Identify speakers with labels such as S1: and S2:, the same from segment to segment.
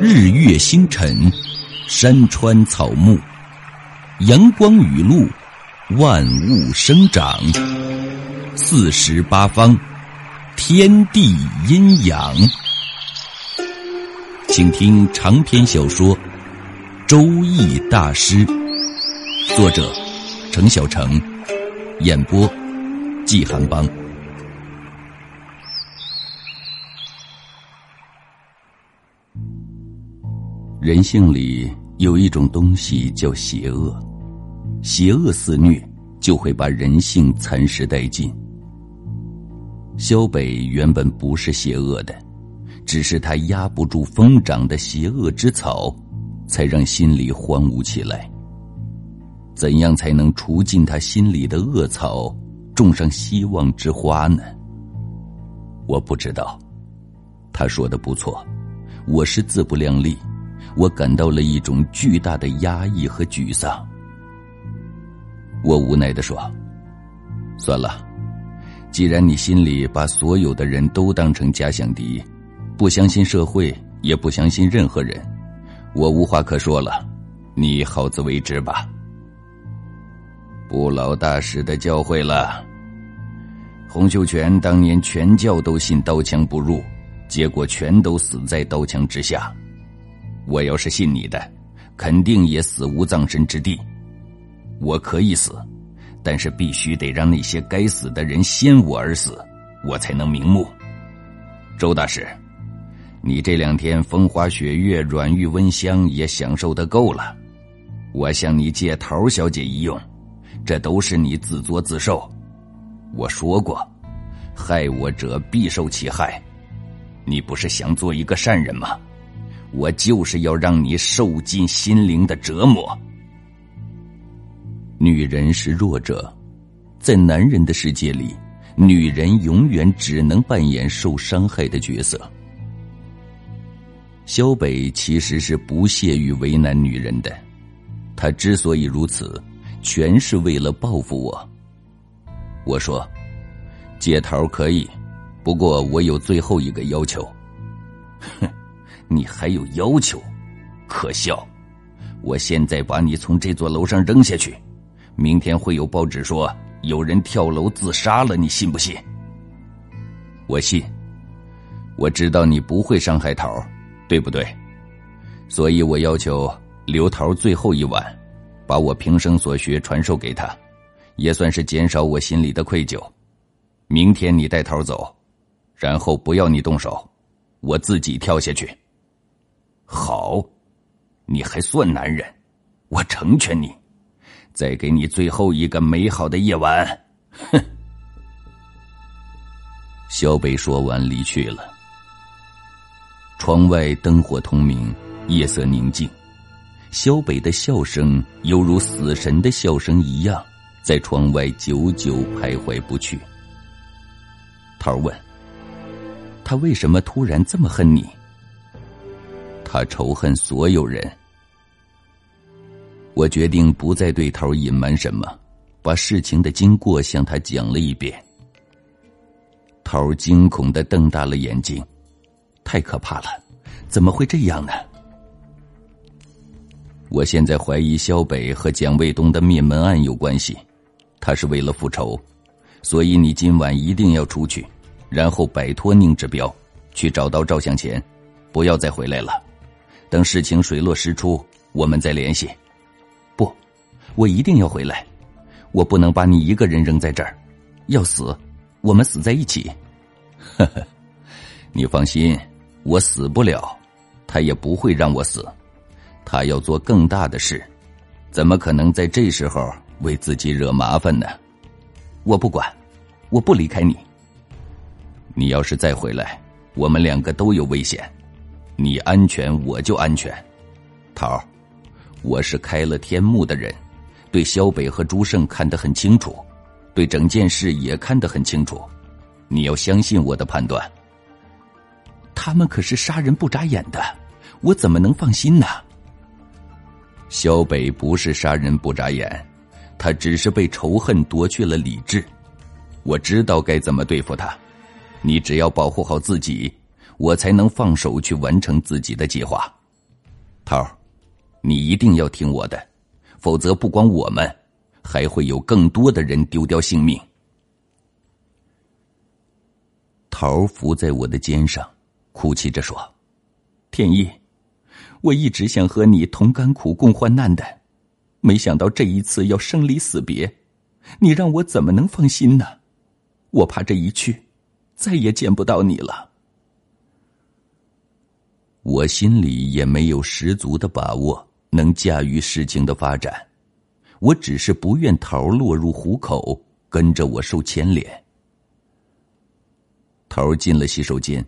S1: 日月星辰，山川草木，阳光雨露，万物生长，四时八方，天地阴阳。请听长篇小说《周易大师》，作者程小成，演播季寒邦。人性里有一种东西叫邪恶，邪恶肆虐就会把人性蚕食殆尽。萧北原本不是邪恶的，只是他压不住疯长的邪恶之草，才让心里荒芜起来。怎样才能除尽他心里的恶草，种上希望之花呢？我不知道。他说的不错，我是自不量力。我感到了一种巨大的压抑和沮丧。我无奈的说：“算了，既然你心里把所有的人都当成假想敌，不相信社会，也不相信任何人，我无话可说了。你好自为之吧。”不老大师的教诲了。洪秀全当年全教都信刀枪不入，结果全都死在刀枪之下。我要是信你的，肯定也死无葬身之地。我可以死，但是必须得让那些该死的人先我而死，我才能瞑目。周大师，你这两天风花雪月、软玉温香也享受的够了，我向你借桃小姐一用，这都是你自作自受。我说过，害我者必受其害。你不是想做一个善人吗？我就是要让你受尽心灵的折磨。女人是弱者，在男人的世界里，女人永远只能扮演受伤害的角色。肖北其实是不屑于为难女人的，他之所以如此，全是为了报复我。我说，借桃可以，不过我有最后一个要求。哼。你还有要求，可笑！我现在把你从这座楼上扔下去，明天会有报纸说有人跳楼自杀了，你信不信？我信。我知道你不会伤害桃，对不对？所以我要求留桃最后一晚，把我平生所学传授给他，也算是减少我心里的愧疚。明天你带桃走，然后不要你动手，我自己跳下去。好，你还算男人，我成全你，再给你最后一个美好的夜晚。哼！小北说完离去了。窗外灯火通明，夜色宁静，小北的笑声犹如死神的笑声一样，在窗外久久徘徊不去。桃问：“他为什么突然这么恨你？”他仇恨所有人。我决定不再对头隐瞒什么，把事情的经过向他讲了一遍。头惊恐的瞪大了眼睛，太可怕了！怎么会这样呢？我现在怀疑肖北和蒋卫东的灭门案有关系，他是为了复仇，所以你今晚一定要出去，然后摆脱宁志彪，去找到赵向前，不要再回来了。等事情水落石出，我们再联系。不，我一定要回来，我不能把你一个人扔在这儿。要死，我们死在一起。呵呵，你放心，我死不了，他也不会让我死。他要做更大的事，怎么可能在这时候为自己惹麻烦呢？我不管，我不离开你。你要是再回来，我们两个都有危险。你安全，我就安全。桃儿，我是开了天目的人，对萧北和朱胜看得很清楚，对整件事也看得很清楚。你要相信我的判断。他们可是杀人不眨眼的，我怎么能放心呢？萧北不是杀人不眨眼，他只是被仇恨夺去了理智。我知道该怎么对付他，你只要保护好自己。我才能放手去完成自己的计划。头，你一定要听我的，否则不光我们，还会有更多的人丢掉性命。头伏在我的肩上，哭泣着说：“天意，我一直想和你同甘苦、共患难的，没想到这一次要生离死别，你让我怎么能放心呢？我怕这一去，再也见不到你了。”我心里也没有十足的把握能驾驭事情的发展，我只是不愿桃落入虎口，跟着我受牵连。桃进了洗手间，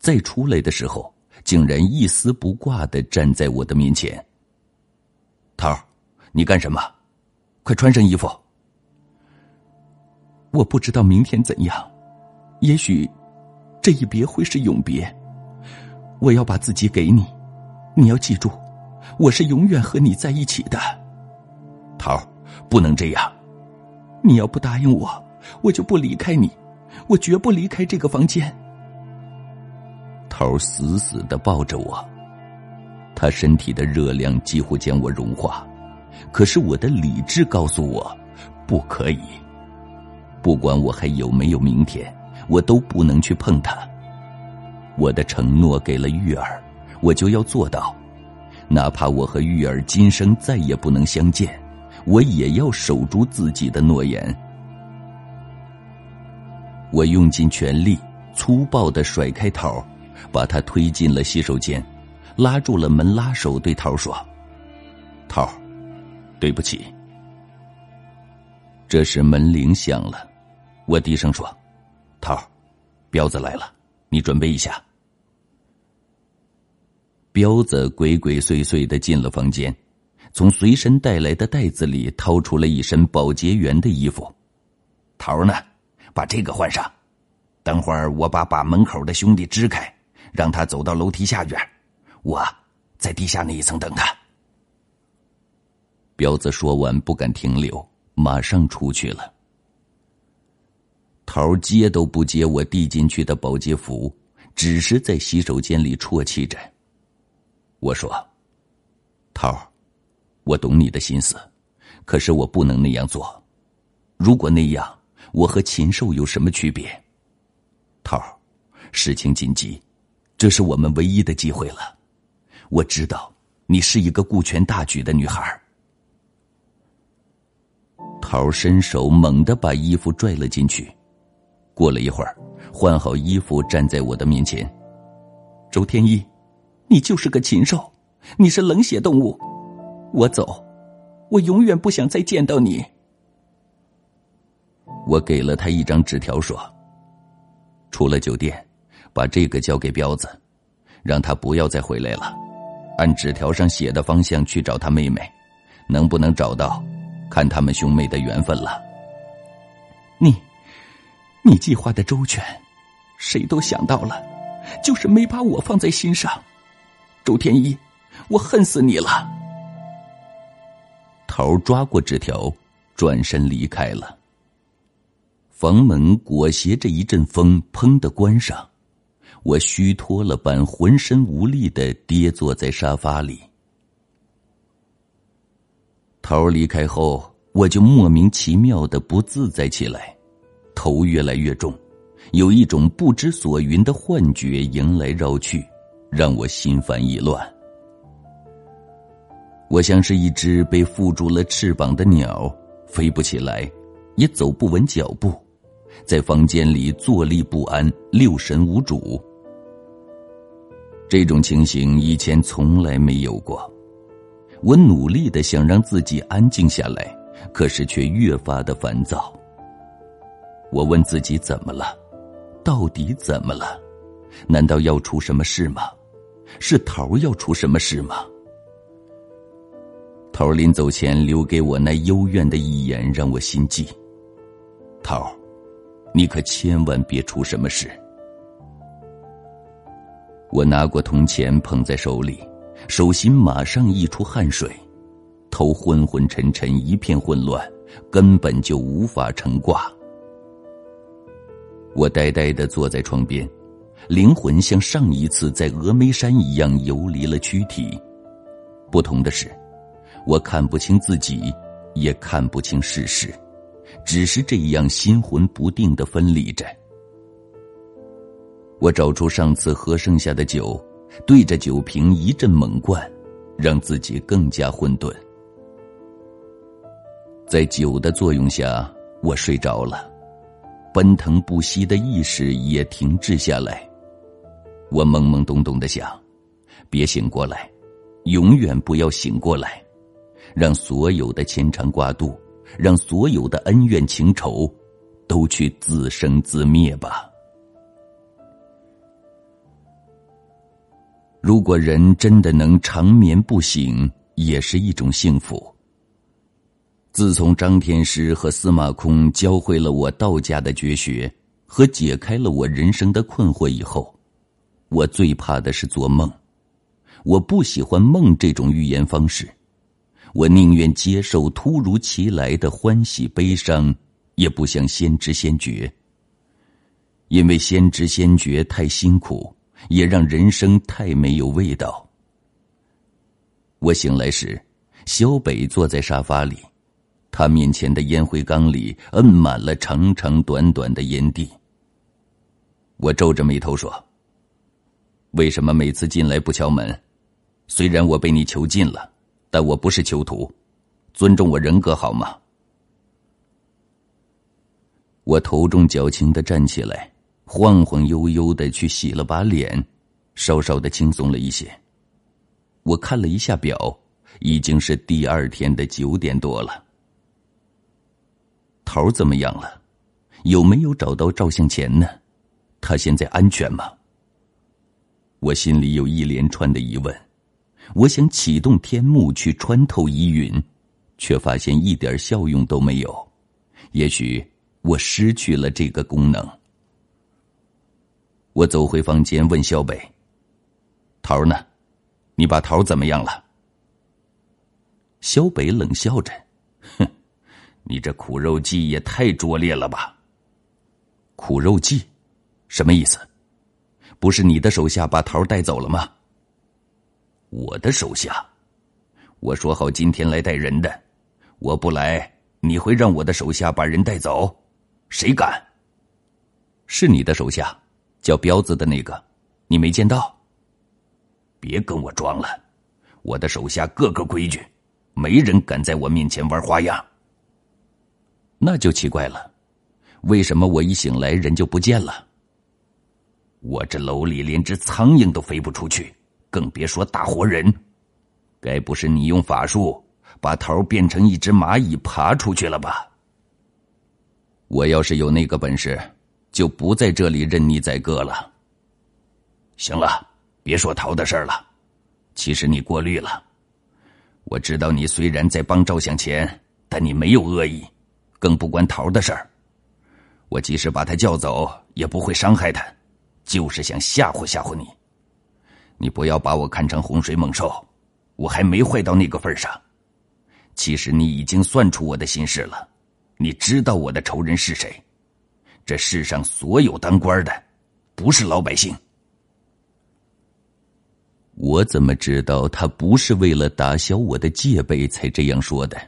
S1: 再出来的时候，竟然一丝不挂的站在我的面前。桃，你干什么？快穿上衣服。我不知道明天怎样，也许这一别会是永别。我要把自己给你，你要记住，我是永远和你在一起的。桃儿，不能这样。你要不答应我，我就不离开你，我绝不离开这个房间。桃儿死死的抱着我，他身体的热量几乎将我融化，可是我的理智告诉我，不可以。不管我还有没有明天，我都不能去碰他。我的承诺给了玉儿，我就要做到，哪怕我和玉儿今生再也不能相见，我也要守住自己的诺言。我用尽全力，粗暴的甩开桃，把他推进了洗手间，拉住了门拉手，对桃说：“桃，对不起。”这时门铃响了，我低声说：“桃，彪子来了，你准备一下。”彪子鬼鬼祟祟的进了房间，从随身带来的袋子里掏出了一身保洁员的衣服。头呢，把这个换上。等会儿我把把门口的兄弟支开，让他走到楼梯下边，我在地下那一层等他。彪子说完，不敢停留，马上出去了。头接都不接我递进去的保洁服，只是在洗手间里啜泣着。我说：“涛儿，我懂你的心思，可是我不能那样做。如果那样，我和禽兽有什么区别？涛儿，事情紧急，这是我们唯一的机会了。我知道你是一个顾全大局的女孩。”桃伸手猛地把衣服拽了进去，过了一会儿，换好衣服站在我的面前，周天一。你就是个禽兽，你是冷血动物，我走，我永远不想再见到你。我给了他一张纸条，说：“出了酒店，把这个交给彪子，让他不要再回来了。按纸条上写的方向去找他妹妹，能不能找到，看他们兄妹的缘分了。”你，你计划的周全，谁都想到了，就是没把我放在心上。周天一，我恨死你了！头抓过纸条，转身离开了。房门裹挟着一阵风，砰的关上。我虚脱了般，浑身无力的跌坐在沙发里。头离开后，我就莫名其妙的不自在起来，头越来越重，有一种不知所云的幻觉迎来绕去。让我心烦意乱。我像是一只被缚住了翅膀的鸟，飞不起来，也走不稳脚步，在房间里坐立不安，六神无主。这种情形以前从来没有过。我努力的想让自己安静下来，可是却越发的烦躁。我问自己怎么了？到底怎么了？难道要出什么事吗？是头要出什么事吗？头临走前留给我那幽怨的一眼，让我心悸。头，你可千万别出什么事。我拿过铜钱捧在手里，手心马上溢出汗水，头昏昏沉沉，一片混乱，根本就无法成卦。我呆呆的坐在床边。灵魂像上一次在峨眉山一样游离了躯体。不同的是，我看不清自己，也看不清事实，只是这样心魂不定的分离着。我找出上次喝剩下的酒，对着酒瓶一阵猛灌，让自己更加混沌。在酒的作用下，我睡着了，奔腾不息的意识也停滞下来。我懵懵懂懂的想：别醒过来，永远不要醒过来，让所有的牵肠挂肚，让所有的恩怨情仇，都去自生自灭吧。如果人真的能长眠不醒，也是一种幸福。自从张天师和司马空教会了我道家的绝学和解开了我人生的困惑以后，我最怕的是做梦。我不喜欢梦这种预言方式，我宁愿接受突如其来的欢喜悲伤，也不想先知先觉。因为先知先觉太辛苦。也让人生太没有味道。我醒来时，小北坐在沙发里，他面前的烟灰缸里摁满了长长短短的烟蒂。我皱着眉头说：“为什么每次进来不敲门？虽然我被你囚禁了，但我不是囚徒，尊重我人格好吗？”我头重脚轻的站起来。晃晃悠悠的去洗了把脸，稍稍的轻松了一些。我看了一下表，已经是第二天的九点多了。头怎么样了？有没有找到照相钳呢？他现在安全吗？我心里有一连串的疑问。我想启动天幕去穿透疑云，却发现一点效用都没有。也许我失去了这个功能。我走回房间，问小北：“桃呢？你把桃怎么样了？”小北冷笑着：“哼，你这苦肉计也太拙劣了吧！苦肉计，什么意思？不是你的手下把桃带走了吗？我的手下，我说好今天来带人的，我不来，你会让我的手下把人带走？谁敢？是你的手下。”叫彪子的那个，你没见到？别跟我装了，我的手下个个规矩，没人敢在我面前玩花样。那就奇怪了，为什么我一醒来人就不见了？我这楼里连只苍蝇都飞不出去，更别说大活人。该不是你用法术把头变成一只蚂蚁爬出去了吧？我要是有那个本事。就不在这里任你宰割了。行了，别说桃的事了。其实你过滤了。我知道你虽然在帮赵向前，但你没有恶意，更不关桃的事儿。我即使把他叫走，也不会伤害他，就是想吓唬吓唬你。你不要把我看成洪水猛兽，我还没坏到那个份上。其实你已经算出我的心事了，你知道我的仇人是谁。这世上所有当官的，不是老百姓。我怎么知道他不是为了打消我的戒备才这样说的？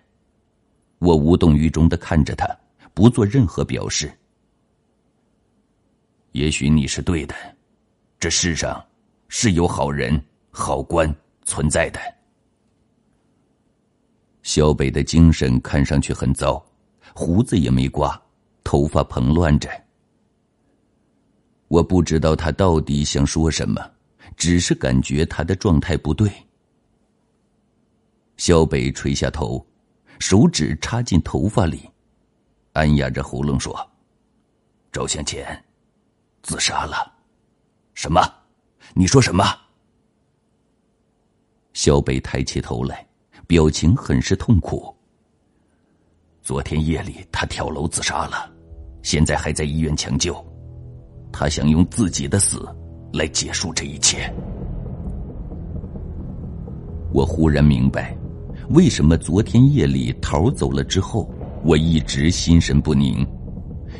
S1: 我无动于衷的看着他，不做任何表示。也许你是对的，这世上是有好人、好官存在的。小北的精神看上去很糟，胡子也没刮。头发蓬乱着，我不知道他到底想说什么，只是感觉他的状态不对。小北垂下头，手指插进头发里，按压着喉咙说：“赵向前，自杀了。”什么？你说什么？小北抬起头来，表情很是痛苦。昨天夜里，他跳楼自杀了，现在还在医院抢救。他想用自己的死来结束这一切。我忽然明白，为什么昨天夜里桃走了之后，我一直心神不宁。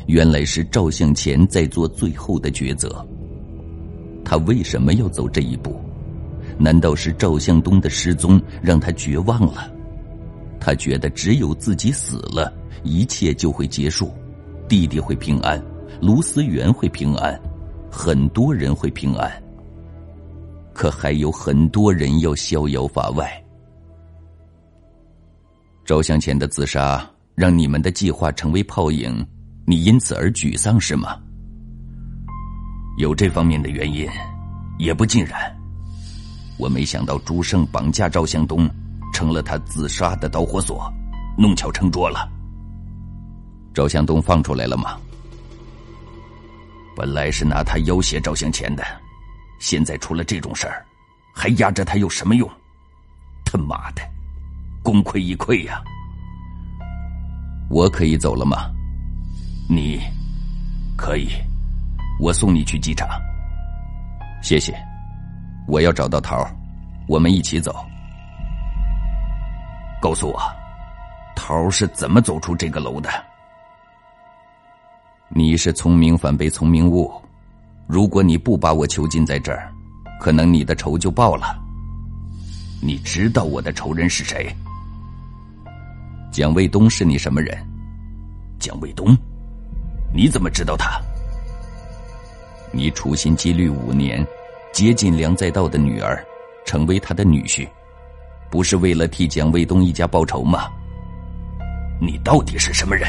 S1: 原来是赵向前在做最后的抉择。他为什么要走这一步？难道是赵向东的失踪让他绝望了？他觉得只有自己死了，一切就会结束，弟弟会平安，卢思源会平安，很多人会平安。可还有很多人要逍遥法外。赵向前的自杀让你们的计划成为泡影，你因此而沮丧是吗？有这方面的原因，也不尽然。我没想到朱胜绑架赵向东，成了他自杀的导火索，弄巧成拙了。赵向东放出来了吗？本来是拿他要挟赵向前的，现在出了这种事儿，还压着他有什么用？他妈的，功亏一篑呀！我可以走了吗？你，可以。我送你去机场。谢谢。我要找到桃我们一起走。告诉我，桃是怎么走出这个楼的？你是聪明反被聪明误。如果你不把我囚禁在这儿，可能你的仇就报了。你知道我的仇人是谁？蒋卫东是你什么人？蒋卫东？你怎么知道他？你处心积虑五年。接近梁再道的女儿，成为他的女婿，不是为了替蒋卫东一家报仇吗？你到底是什么人？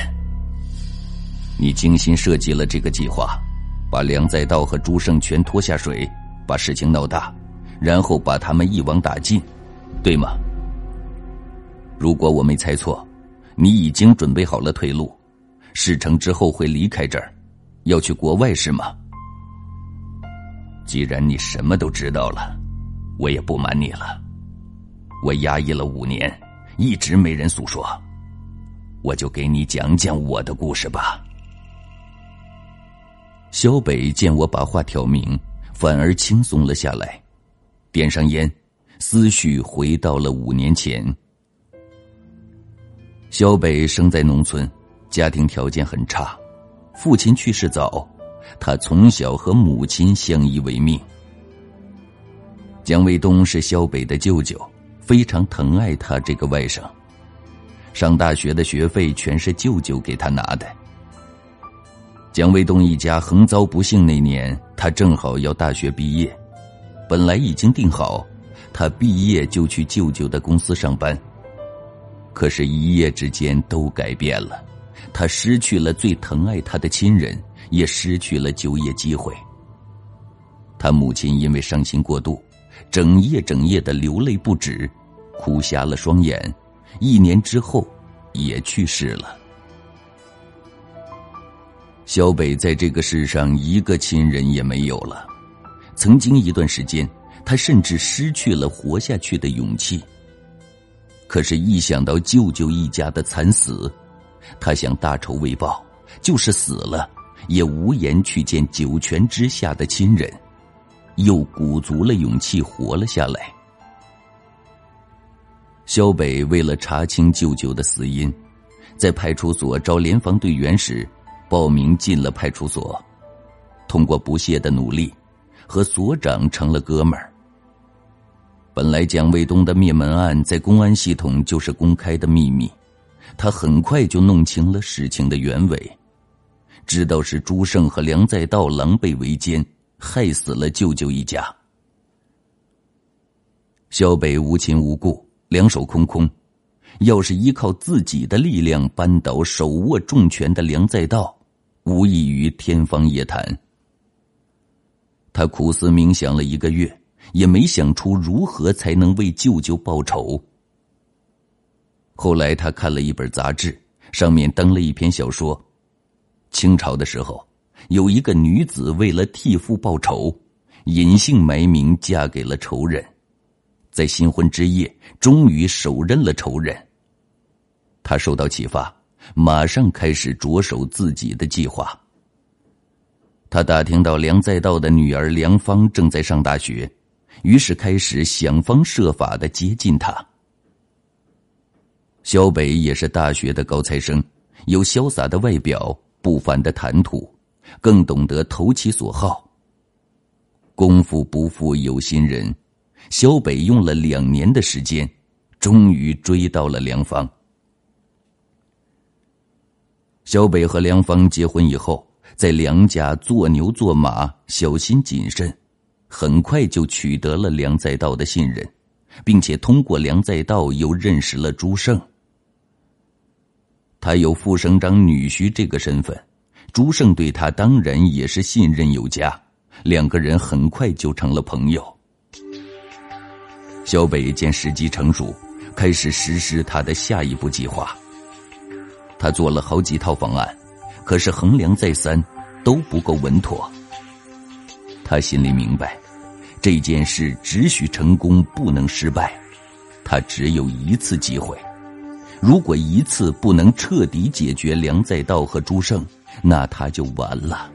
S1: 你精心设计了这个计划，把梁再道和朱胜全拖下水，把事情闹大，然后把他们一网打尽，对吗？如果我没猜错，你已经准备好了退路，事成之后会离开这儿，要去国外是吗？既然你什么都知道了，我也不瞒你了。我压抑了五年，一直没人诉说，我就给你讲讲我的故事吧。小北见我把话挑明，反而轻松了下来，点上烟，思绪回到了五年前。小北生在农村，家庭条件很差，父亲去世早。他从小和母亲相依为命。蒋卫东是肖北的舅舅，非常疼爱他这个外甥。上大学的学费全是舅舅给他拿的。蒋卫东一家横遭不幸那年，他正好要大学毕业，本来已经定好，他毕业就去舅舅的公司上班。可是，一夜之间都改变了，他失去了最疼爱他的亲人。也失去了就业机会。他母亲因为伤心过度，整夜整夜的流泪不止，哭瞎了双眼。一年之后，也去世了。小北在这个世上一个亲人也没有了。曾经一段时间，他甚至失去了活下去的勇气。可是，一想到舅舅一家的惨死，他想大仇未报，就是死了。也无颜去见九泉之下的亲人，又鼓足了勇气活了下来。肖北为了查清舅舅的死因，在派出所招联防队员时，报名进了派出所。通过不懈的努力，和所长成了哥们儿。本来蒋卫东的灭门案在公安系统就是公开的秘密，他很快就弄清了事情的原委。知道是朱胜和梁再道狼狈为奸，害死了舅舅一家。小北无亲无故，两手空空，要是依靠自己的力量扳倒手握重权的梁再道，无异于天方夜谭。他苦思冥想了一个月，也没想出如何才能为舅舅报仇。后来他看了一本杂志，上面登了一篇小说。清朝的时候，有一个女子为了替父报仇，隐姓埋名嫁给了仇人，在新婚之夜，终于手刃了仇人。他受到启发，马上开始着手自己的计划。他打听到梁再道的女儿梁芳正在上大学，于是开始想方设法的接近她。小北也是大学的高材生，有潇洒的外表。不凡的谈吐，更懂得投其所好。功夫不负有心人，小北用了两年的时间，终于追到了梁芳。小北和梁芳结婚以后，在梁家做牛做马，小心谨慎，很快就取得了梁再道的信任，并且通过梁再道又认识了朱胜。他有副省长女婿这个身份，朱胜对他当然也是信任有加，两个人很快就成了朋友。小北见时机成熟，开始实施他的下一步计划。他做了好几套方案，可是衡量再三，都不够稳妥。他心里明白，这件事只许成功，不能失败。他只有一次机会，如果一次不能彻底解决梁再道和朱胜，那他就完了。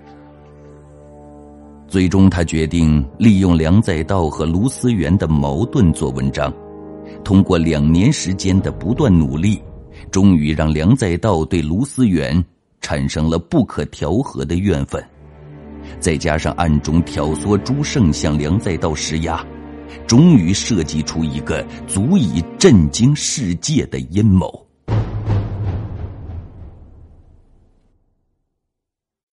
S1: 最终，他决定利用梁再道和卢思源的矛盾做文章，通过两年时间的不断努力。终于让梁再道对卢思源产生了不可调和的怨愤，再加上暗中挑唆朱胜向梁再道施压，终于设计出一个足以震惊世界的阴谋。